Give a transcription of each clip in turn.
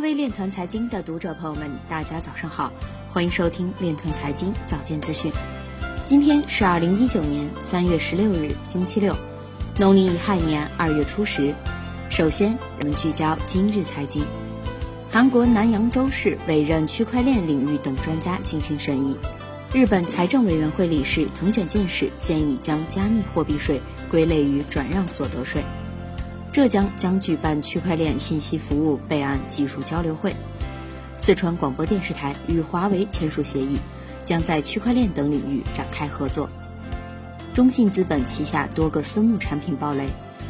各位链团财经的读者朋友们，大家早上好，欢迎收听链团财经早间资讯。今天是二零一九年三月十六日，星期六，农历乙亥年二月初十。首先，我们聚焦今日财经。韩国南阳州市委任区块链领域等专家进行审议。日本财政委员会理事藤卷健士建议将加密货币税归类于转让所得税。浙江将举办区块链信息服务备案技术交流会。四川广播电视台与华为签署协议，将在区块链等领域展开合作。中信资本旗下多个私募产品暴雷，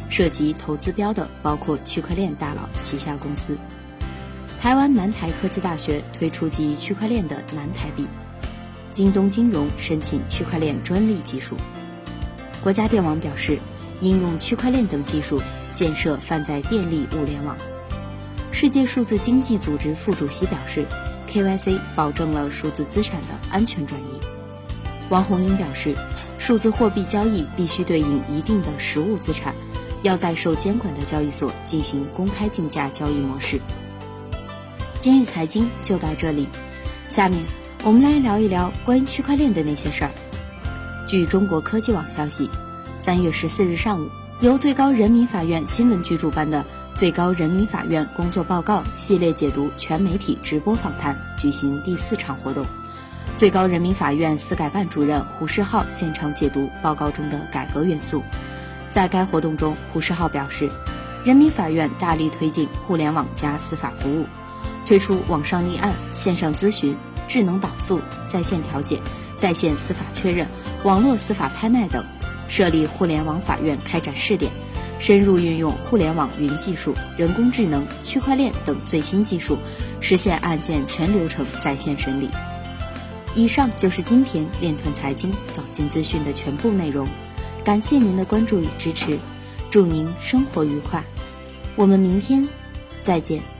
涉及投资标的包括区块链大佬旗下公司。台湾南台科技大学推出基于区块链的南台币。京东金融申请区块链专利技术。国家电网表示，应用区块链等技术建设泛在电力物联网。世界数字经济组织副主席表示，KYC 保证了数字资产的安全转移。王红英表示，数字货币交易必须对应一定的实物资产，要在受监管的交易所进行公开竞价交易模式。今日财经就到这里，下面。我们来聊一聊关于区块链的那些事儿。据中国科技网消息，三月十四日上午，由最高人民法院新闻局主办的《最高人民法院工作报告》系列解读全媒体直播访谈举行第四场活动。最高人民法院司改办主任胡世浩现场解读报告中的改革元素。在该活动中，胡世浩表示，人民法院大力推进互联网加司法服务，推出网上立案、线上咨询。智能导诉、在线调解、在线司法确认、网络司法拍卖等，设立互联网法院开展试点，深入运用互联网云技术、人工智能、区块链等最新技术，实现案件全流程在线审理。以上就是今天链团财经早间资讯的全部内容，感谢您的关注与支持，祝您生活愉快，我们明天再见。